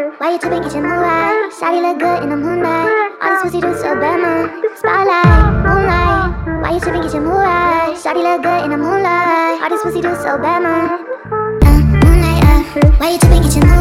Why you tripping, mood right? Shawty look good in the moonlight. All this pussy do so bad, man. Spotlight, moonlight. Why you tripping, mood right? Shawty look good in the moonlight. All this pussy do so bad, man. Uh, moonlight, uh. Why you tripping, your mood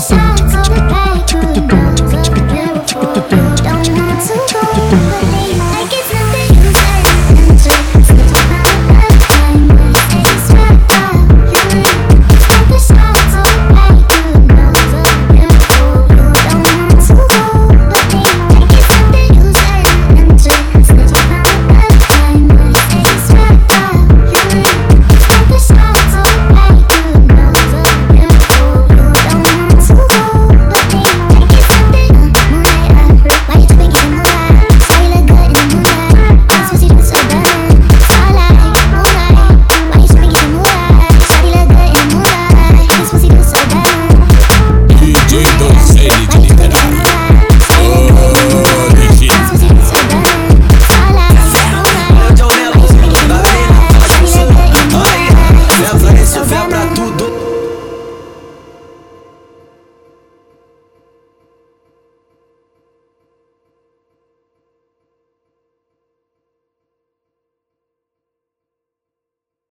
It's